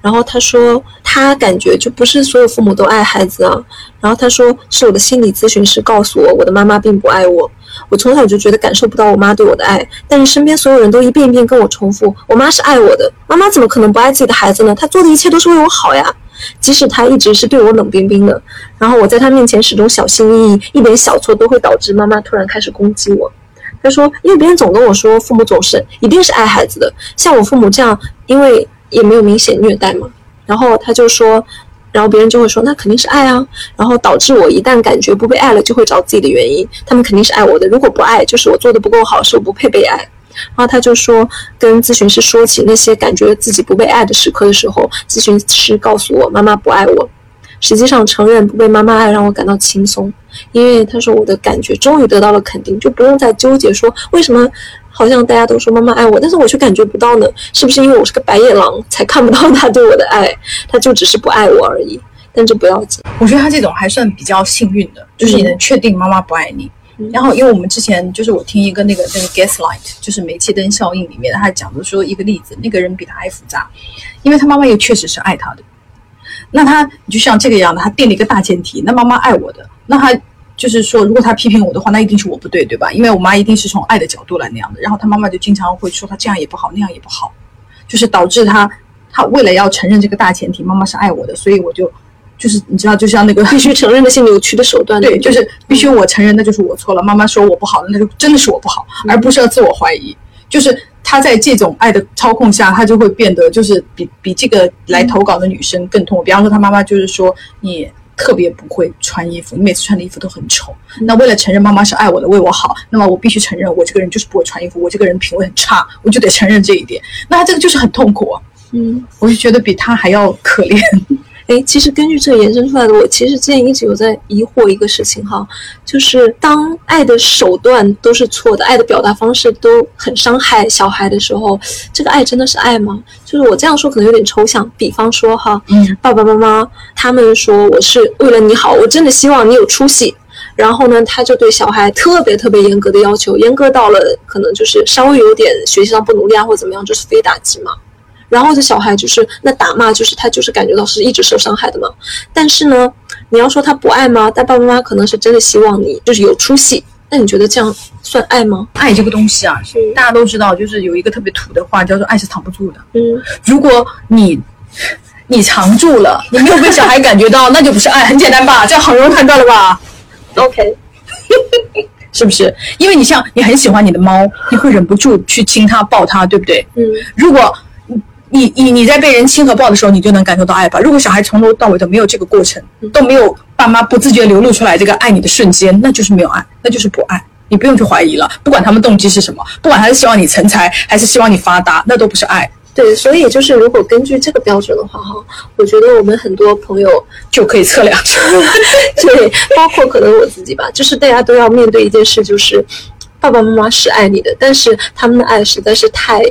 然后他说他感觉就不是所有父母都爱孩子啊，然后他说是我的心理咨询师告诉我我的妈妈并不爱我，我从小就觉得感受不到我妈对我的爱，但是身边所有人都一遍一遍跟我重复我妈是爱我的，妈妈怎么可能不爱自己的孩子呢？她做的一切都是为我好呀，即使她一直是对我冷冰冰的，然后我在她面前始终小心翼翼，一点小错都会导致妈妈突然开始攻击我。他说：“因为别人总跟我说，父母总是一定是爱孩子的。像我父母这样，因为也没有明显虐待嘛。然后他就说，然后别人就会说，那肯定是爱啊。然后导致我一旦感觉不被爱了，就会找自己的原因。他们肯定是爱我的。如果不爱，就是我做的不够好，是我不配被爱。然后他就说，跟咨询师说起那些感觉自己不被爱的时刻的时候，咨询师告诉我，妈妈不爱我。实际上，承认不被妈妈爱，让我感到轻松。因为他说我的感觉终于得到了肯定，就不用再纠结说为什么好像大家都说妈妈爱我，但是我却感觉不到呢？是不是因为我是个白眼狼才看不到他对我的爱？他就只是不爱我而已。但这不要紧，我觉得他这种还算比较幸运的，就是你能确定妈妈不爱你。然后，因为我们之前就是我听一个那个那个 gaslight，就是煤气灯效应里面，他讲的说一个例子，那个人比他还复杂，因为他妈妈也确实是爱他的。那他就像这个样的，他定了一个大前提，那妈妈爱我的，那他就是说，如果他批评我的话，那一定是我不对，对吧？因为我妈一定是从爱的角度来那样的。然后他妈妈就经常会说他这样也不好，那样也不好，就是导致他他为了要承认这个大前提，妈妈是爱我的，所以我就。就是你知道，就像那个必须承认那些扭曲的手段，对，就是必须我承认，那就是我错了。妈妈说我不好，那就真的是我不好，而不是要自我怀疑。就是他在这种爱的操控下，他就会变得就是比比这个来投稿的女生更痛苦。比方说，他妈妈就是说你特别不会穿衣服，你每次穿的衣服都很丑。那为了承认妈妈是爱我的，为我好，那么我必须承认我这个人就是不会穿衣服，我这个人品味很差，我就得承认这一点。那他这个就是很痛苦。嗯，我就觉得比他还要可怜。哎，其实根据这延伸出来的，我其实之前一直有在疑惑一个事情哈，就是当爱的手段都是错的，爱的表达方式都很伤害小孩的时候，这个爱真的是爱吗？就是我这样说可能有点抽象，比方说哈，嗯，爸爸妈妈他们说我是为了你好，我真的希望你有出息，然后呢，他就对小孩特别特别严格的要求，严格到了可能就是稍微有点学习上不努力啊或者怎么样，就是非打即骂。然后这小孩就是那打骂，就是他就是感觉到是一直受伤害的嘛。但是呢，你要说他不爱吗？但爸爸妈妈可能是真的希望你就是有出息。那你觉得这样算爱吗？爱这个东西啊，大家都知道，就是有一个特别土的话，叫做爱是藏不住的。嗯，如果你你藏住了，你没有被小孩感觉到，那就不是爱。很简单吧？这样很容易判断了吧？OK，是不是？因为你像你很喜欢你的猫，你会忍不住去亲它、抱它，对不对？嗯，如果。你你你在被人亲和抱的时候，你就能感受到爱吧？如果小孩从头到尾都没有这个过程，都没有爸妈不自觉流露出来这个爱你的瞬间，那就是没有爱，那就是不爱。你不用去怀疑了，不管他们动机是什么，不管他是希望你成才还是希望你发达，那都不是爱。对，所以就是如果根据这个标准的话，哈，我觉得我们很多朋友就可以测量。对，包括可能我自己吧，就是大家都要面对一件事，就是爸爸妈妈是爱你的，但是他们的爱实在是太。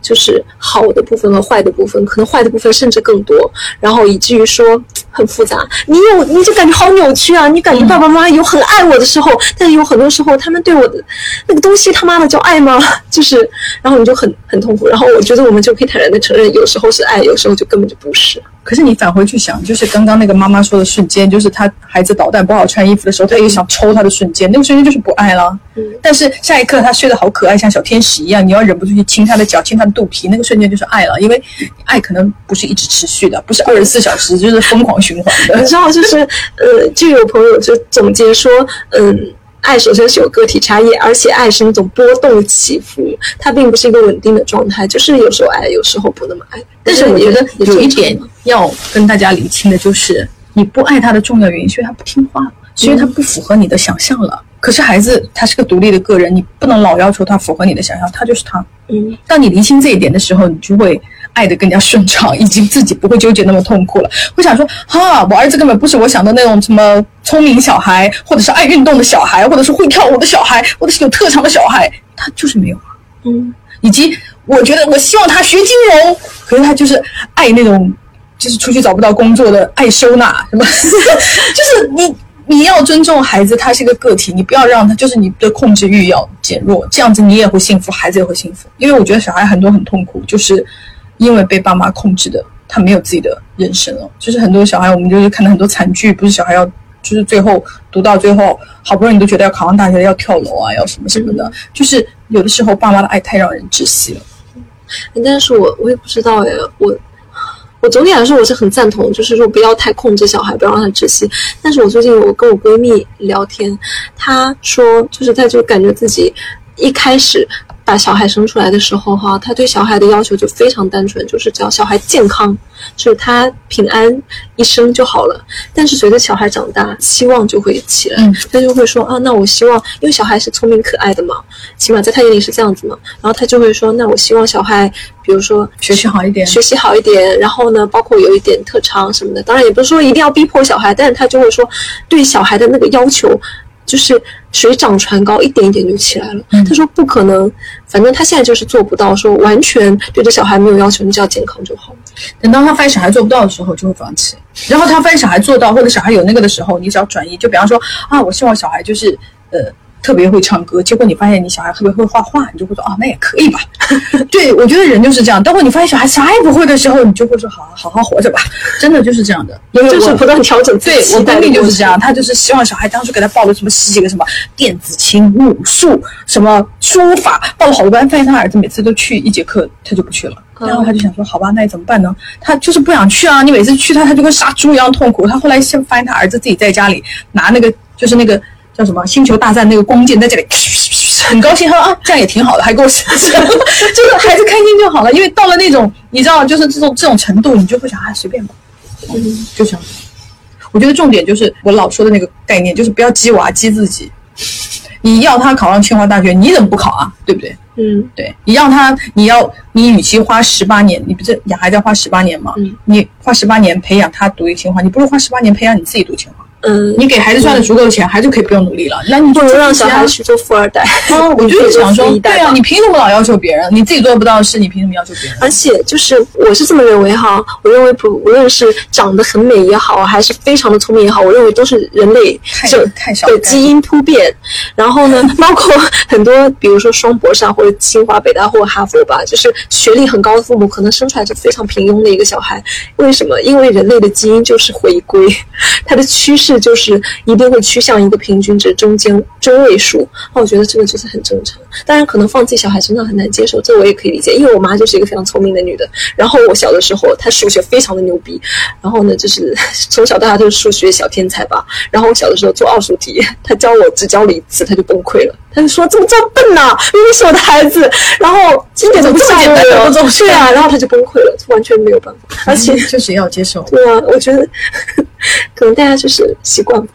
就是好的部分和坏的部分，可能坏的部分甚至更多，然后以至于说很复杂。你有你就感觉好扭曲啊！你感觉爸爸妈妈有很爱我的时候，但是有很多时候他们对我的那个东西他妈的叫爱吗？就是，然后你就很很痛苦。然后我觉得我们就可以坦然的承认，有时候是爱，有时候就根本就不是。可是你返回去想，就是刚刚那个妈妈说的瞬间，就是他孩子捣蛋不好穿衣服的时候，他也想抽他的瞬间，那个瞬间就是不爱了。嗯。但是下一刻他睡得好可爱，像小天使一样，你要忍不住去亲他的脚，亲他的肚皮，那个瞬间就是爱了。因为爱可能不是一直持续的，不是二十四小时，就是疯狂循环的。你知道，就是呃，就有朋友就总结说，嗯。爱首先是有个体差异，而且爱是那种波动起伏，它并不是一个稳定的状态，就是有时候爱，有时候不那么爱。但是我觉得有一点要跟大家理清的就是，你不爱他的重要原因是因为他不听话，是因为他不符合你的想象了。可是孩子他是个独立的个人，你不能老要求他符合你的想象，他就是他。嗯，当你理清这一点的时候，你就会。爱的更加顺畅，以及自己不会纠结那么痛苦了。会想说，哈，我儿子根本不是我想的那种什么聪明小孩，或者是爱运动的小孩，或者是会跳舞的小孩，或者是有特长的小孩，他就是没有啊。嗯，以及我觉得我希望他学金融，可是他就是爱那种，就是出去找不到工作的，爱收纳什么，就是你你要尊重孩子，他是一个个体，你不要让他就是你的控制欲要减弱，这样子你也会幸福，孩子也会幸福。因为我觉得小孩很多很痛苦，就是。因为被爸妈控制的，他没有自己的人生了。就是很多小孩，我们就是看到很多惨剧，不是小孩要，就是最后读到最后，好不容易都觉得要考上大学，要跳楼啊，要什么什么的。就是有的时候，爸妈的爱太让人窒息了。但是我我也不知道哎，我我总体来说我是很赞同，就是说不要太控制小孩，不要让他窒息。但是我最近我跟我闺蜜聊天，她说就是她就感觉自己一开始。把小孩生出来的时候哈，她对小孩的要求就非常单纯，就是只要小孩健康，就是他平安一生就好了。但是随着小孩长大，希望就会起来，他就会说啊，那我希望，因为小孩是聪明可爱的嘛，起码在他眼里是这样子嘛。然后他就会说，那我希望小孩，比如说学习好一点，学习好一点，然后呢，包括有一点特长什么的。当然也不是说一定要逼迫小孩，但是他就会说，对小孩的那个要求。就是水涨船高，一点一点就起来了。他说不可能，反正他现在就是做不到，说完全对这小孩没有要求，你只要健康就好。等到他发现小孩做不到的时候，就会放弃。然后他发现小孩做到，或者小孩有那个的时候，你只要转移。就比方说啊，我希望小孩就是呃。特别会唱歌，结果你发现你小孩特别会画画，你就会说哦，那也可以吧。对，我觉得人就是这样。等会你发现小孩啥也不会的时候，你就会说好好好活着吧。真的就是这样的，就是不断调整。对，我闺蜜就是这样，她就是希望小孩当初给她报了什么十几个什么电子琴、武术、什么书法，报了好多班，发现她儿子每次都去一节课，他就不去了。然后他就想说好吧，那怎么办呢？他就是不想去啊。你每次去他，他就跟杀猪一样痛苦。他后来先发现他儿子自己在家里拿那个，就是那个。叫什么？星球大战那个光剑在这里，很高兴。他说啊，这样也挺好的，还给我省钱，就是孩子开心就好了。因为到了那种你知道，就是这种这种程度，你就会想啊，随便吧，嗯，就这样。我觉得重点就是我老说的那个概念，就是不要激娃，激自己。你要他考上清华大学，你怎么不考啊？对不对？嗯，对。你让他，你要你与其花十八年，你不是养孩子要花十八年吗？嗯，你花十八年培养他读一清华，你不如花十八年培养你自己读清华。嗯，你给孩子赚的足够的钱，孩子可以不用努力了。那你不如让小孩去做富二代。啊，我就是想说，对啊，你凭什么老要求别人？你自己做不到的事，你凭什么要求别人？而且就是，我是这么认为哈。我认为不，无论是长得很美也好，还是非常的聪明也好，我认为都是人类这的基因突变。然后呢，包括很多，比如说双博上或者清华、北大或者哈佛吧，就是学历很高的父母，可能生出来就非常平庸的一个小孩。为什么？因为人类的基因就是回归，它的趋势。就是一定会趋向一个平均值中间中位数，那我觉得这个就是很正常。当然，可能放自己小孩身上很难接受，这我也可以理解。因为我妈就是一个非常聪明的女的，然后我小的时候她数学非常的牛逼，然后呢就是 从小到大都是数学小天才吧。然后我小的时候做奥数题，她教我只教了一次，她就崩溃了，她就说怎么这么笨呐？明明是我的孩子，然后经典的不简单的，对啊，然后她就崩溃了，完全没有办法，而且 就是要接受。对啊，我觉得。可能大家就是习惯吧，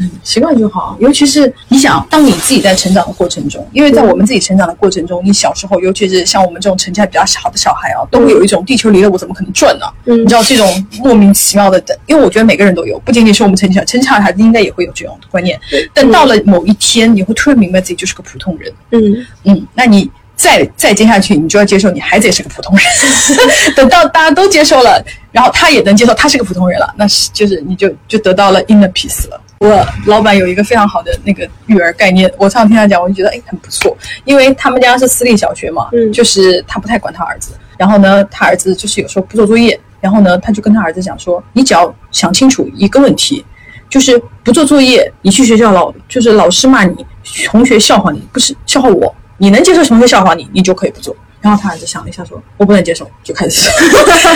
嗯，习惯就好。尤其是你想，当你自己在成长的过程中，因为在我们自己成长的过程中，你小时候，尤其是像我们这种成绩还比较好的小孩啊，都会有一种地球离了我怎么可能转呢？嗯，你知道这种莫名其妙的，因为我觉得每个人都有，不仅仅是我们成绩好，成绩好的孩子应该也会有这种观念。但到了某一天，你会突然明白自己就是个普通人。嗯嗯，那你。再再接下去，你就要接受你孩子也是个普通人。等到大家都接受了，然后他也能接受他是个普通人了，那是就是你就就得到了 inner peace 了。我老板有一个非常好的那个育儿概念，我常常听他讲，我就觉得哎很不错，因为他们家是私立小学嘛，嗯，就是他不太管他儿子，然后呢，他儿子就是有时候不做作业，然后呢，他就跟他儿子讲说，你只要想清楚一个问题，就是不做作业，你去学校老就是老师骂你，同学笑话你，不是笑话我。你能接受同学笑话你，你就可以不做。然后他儿子想了一下，说：“我不能接受。”就开始。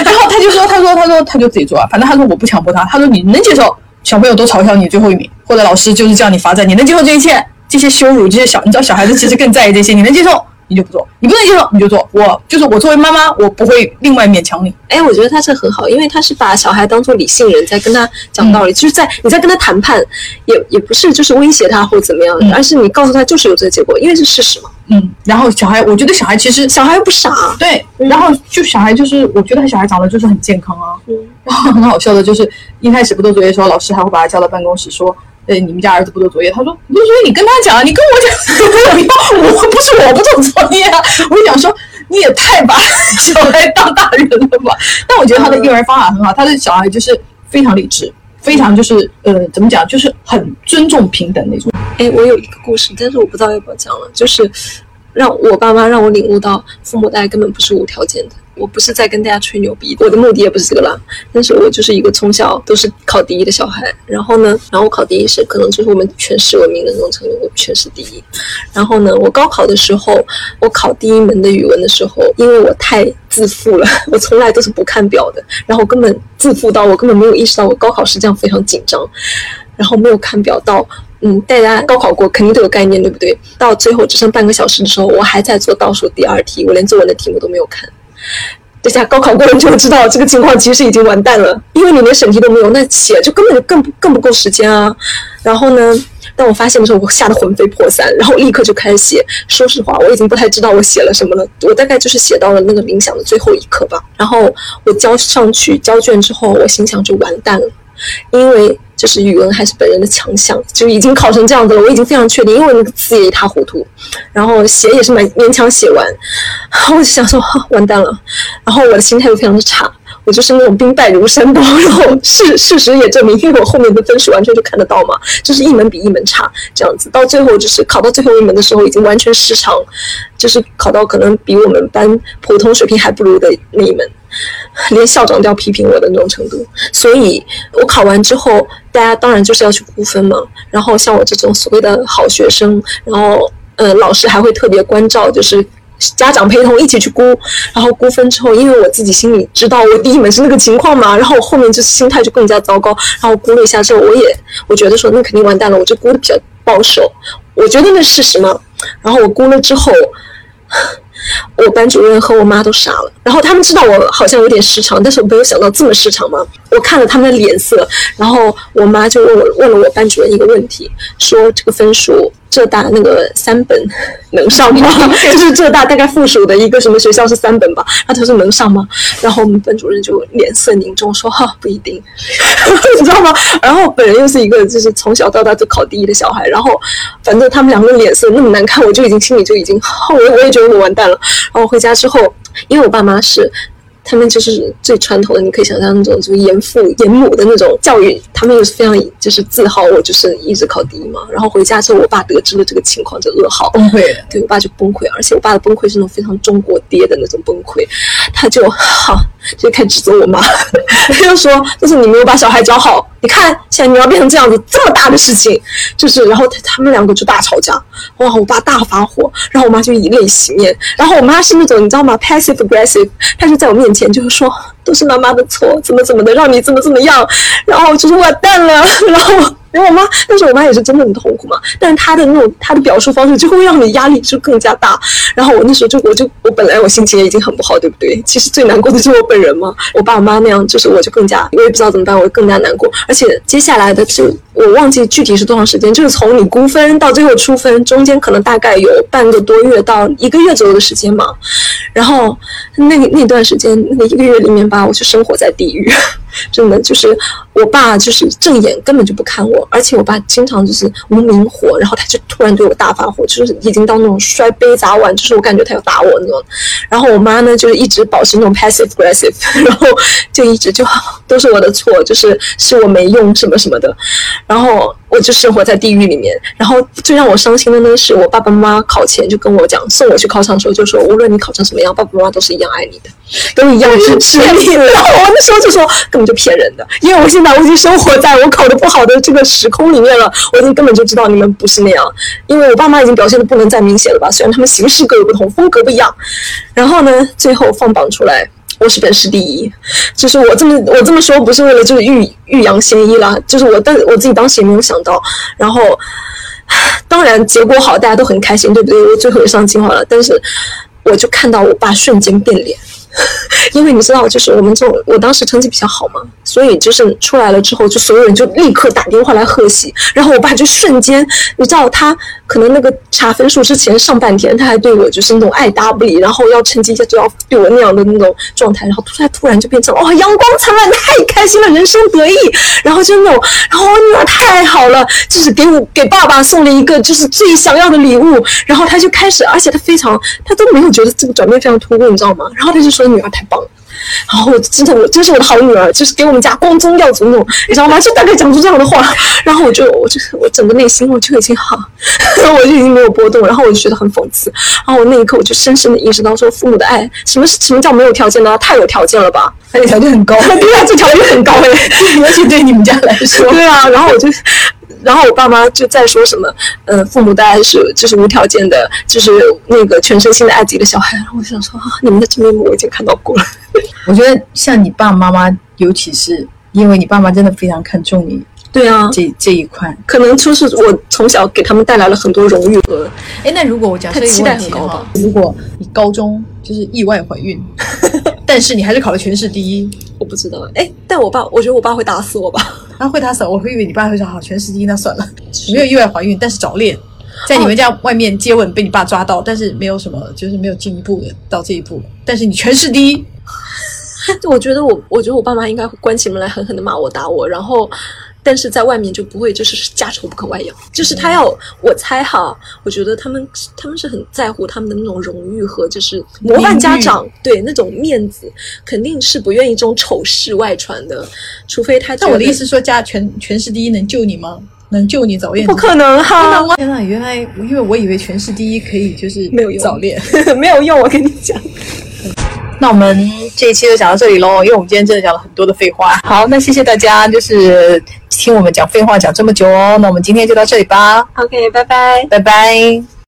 然后他就说：“他说，他说，他就自己做啊。反正他说我不强迫他。他说你能接受小朋友都嘲笑你最后一名，或者老师就是叫你罚站，你能接受这一切？这些羞辱，这些小，你知道小孩子其实更在意这些。你能接受？”你就不做，你不能接受，你就做。我就是我作为妈妈，我不会另外勉强你。哎，我觉得他这很好，因为他是把小孩当做理性人在跟他讲道理，就是在你在跟他谈判，也也不是就是威胁他或怎么样，而是你告诉他就是有这个结果，因为是事实嘛。嗯。然后小孩，我觉得小孩其实小孩又不傻，对。然后就小孩就是，我觉得他小孩长得就是很健康啊。嗯。然后很好笑的就是，一开始不做作业的时候，老师还会把他叫到办公室说。对，你们家儿子不做作业，他说不做作业，你跟他讲，你跟我讲，我我不是我不做作业啊。我就想说，你也太把小孩当大人了吧？但我觉得他的育儿方法很好，他的小孩就是非常理智，非常就是呃，怎么讲，就是很尊重平等那种。哎，我有一个故事，但是我不知道要不要讲了，就是让我爸妈让我领悟到，父母爱根本不是无条件的。我不是在跟大家吹牛逼，我的目的也不是这个啦。但是我就是一个从小都是考第一的小孩。然后呢，然后我考第一是可能就是我们全市闻名的那种程度，我全市第一。然后呢，我高考的时候，我考第一门的语文的时候，因为我太自负了，我从来都是不看表的，然后根本自负到我根本没有意识到我高考是这样非常紧张，然后没有看表到嗯，大家高考过肯定都有概念，对不对？到最后只剩半个小时的时候，我还在做倒数第二题，我连作文的题目都没有看。大家高考过了就知道这个情况其实已经完蛋了，因为你连审题都没有，那写就根本就更更不够时间啊。然后呢，当我发现的时候，我吓得魂飞魄散，然后立刻就开始写。说实话，我已经不太知道我写了什么了，我大概就是写到了那个冥想的最后一刻吧。然后我交上去交卷之后，我心想就完蛋了，因为。就是语文还是本人的强项，就已经考成这样子了。我已经非常确定，因为那个字也一塌糊涂，然后写也是蛮勉强写完。我就想说，完蛋了。然后我的心态又非常的差，我就是那种兵败如山倒。然后事事实也证明，因为我后面的分数完全就看得到嘛，就是一门比一门差这样子。到最后就是考到最后一门的时候，已经完全失常，就是考到可能比我们班普通水平还不如的那一门。连校长都要批评我的那种程度，所以我考完之后，大家当然就是要去估分嘛。然后像我这种所谓的好学生，然后呃，老师还会特别关照，就是家长陪同一起去估。然后估分之后，因为我自己心里知道我第一门是那个情况嘛，然后我后面就心态就更加糟糕。然后估了一下之后，我也我觉得说那肯定完蛋了，我就估的比较保守，我觉得那是事实嘛。然后我估了之后。我班主任和我妈都傻了，然后他们知道我好像有点失常，但是我没有想到这么失常嘛。我看了他们的脸色，然后我妈就问我问了我班主任一个问题，说这个分数。浙大那个三本能上吗？就是浙大大概附属的一个什么学校是三本吧？那他说能上吗？然后我们班主任就脸色凝重说：“哈，不一定，你知道吗？”然后本人又是一个就是从小到大都考第一的小孩，然后反正他们两个脸色那么难看，我就已经心里就已经，我我也觉得我完蛋了。然后回家之后，因为我爸妈是。他们就是最传统的，你可以想象那种就是严父严母的那种教育，他们也是非常就是自豪，我就是一直考第一嘛。然后回家之后，我爸得知了这个情况，就噩耗崩溃，对我爸就崩溃，而且我爸的崩溃是那种非常中国爹的那种崩溃，他就哈就开始指责我妈，他就说就是你没有把小孩教好。你看，现在女儿变成这样子，这么大的事情，就是，然后他他们两个就大吵架，哇，我爸大发火，然后我妈就以泪洗面，然后我妈是那种你知道吗，passive aggressive，她就在我面前就是说都是妈妈的错，怎么怎么的，让你怎么怎么样，然后就是完蛋了，然后。然后我妈，但是我妈也是真的很痛苦嘛。但是她的那种她的表述方式就会让你压力就更加大。然后我那时候就我就我本来我心情也已经很不好，对不对？其实最难过的是我本人嘛。我爸我妈那样，就是我就更加我也不知道怎么办，我更加难过。而且接下来的就我忘记具体是多长时间，就是从你估分到最后出分，中间可能大概有半个多月到一个月左右的时间嘛。然后那那段时间那一个月里面，我就生活在地狱。真的就是我爸，就是正眼根本就不看我，而且我爸经常就是无名火，然后他就突然对我大发火，就是已经到那种摔杯砸碗，就是我感觉他要打我那种。然后我妈呢，就是一直保持那种 passive aggressive，然后就一直就都是我的错，就是是我没用什么什么的，然后。我就生活在地狱里面，然后最让我伤心的呢，是我爸爸妈妈考前就跟我讲，送我去考场的时候就说，无论你考成什么样，爸爸妈妈都是一样爱你的，都一样支持你。然后我那时候就说，根就骗人的，因为我现在我已经生活在我考的不好的这个时空里面了，我已经根本就知道你们不是那样，因为我爸妈已经表现的不能再明显了吧，虽然他们形式各有不同，风格不一样。然后呢，最后放榜出来。我是本市第一，就是我这么我这么说不是为了就是欲欲扬先抑啦，就是我但我自己当时也没有想到，然后当然结果好，大家都很开心，对不对？我最后也上清华了，但是我就看到我爸瞬间变脸。因为你知道，就是我们这种，我当时成绩比较好嘛，所以就是出来了之后，就所有人就立刻打电话来贺喜，然后我爸就瞬间，你知道他可能那个查分数之前上半天他还对我就是那种爱答不理，然后要成绩一下就要对我那样的那种状态，然后突然突然就变成哇阳光灿烂，太开心了，人生得意，然后就那种，然后我女儿太好了，就是给我给爸爸送了一个就是最想要的礼物，然后他就开始，而且他非常他都没有觉得这个转变非常突兀，你知道吗？然后他就说。女儿太棒了，然后真的我真是我的好女儿，就是给我们家光宗耀祖那种，你知道吗？就大概讲出这样的话，然后我就我就我整个内心我就已经好，我就已经没有波动，然后我就觉得很讽刺，然后我那一刻我就深深的意识到说，父母的爱什么什么叫没有条件呢？太有条件了吧？而且 条件很高，对啊，这条件很高哎，尤其对你们家来说，对啊，然后我就。然后我爸妈就在说什么，呃，父母的爱是就是无条件的，就是那个全身心的爱自己的小孩。然后我想说，啊，你们的真面目我已经看到过了。我觉得像你爸爸妈妈，尤其是因为你爸妈真的非常看重你，对啊，这这一块。可能就是我从小给他们带来了很多荣誉和哎，那如果我假设一个期待问题哈很高吧，如果你高中就是意外怀孕，但是你还是考了全市第一，我不知道，哎，但我爸，我觉得我爸会打死我吧。他会打死我，我会以为你爸会说好全市第一，那算了，没有意外怀孕，但是早恋，在你们家外面接吻被你爸抓到，但是没有什么，就是没有进一步的到这一步，但是你全市第一，我觉得我，我觉得我爸妈应该会关起门来狠狠的骂我、打我，然后，但是在外面就不会，就是家丑不可外扬，就是他要我猜哈，我觉得他们他们是很在乎他们的那种荣誉和就是模范家长对那种面子，肯定是不愿意这种丑事外传的，除非他觉得。那我的意思说，家全全市第一能救你吗？能救你早恋？不可能哈！天呐，原来因为我以为全市第一可以就是没有用早恋。没有用，我跟你讲。那我们这一期就讲到这里喽，因为我们今天真的讲了很多的废话。好，那谢谢大家，就是听我们讲废话讲这么久哦。那我们今天就到这里吧，OK，拜拜。拜拜。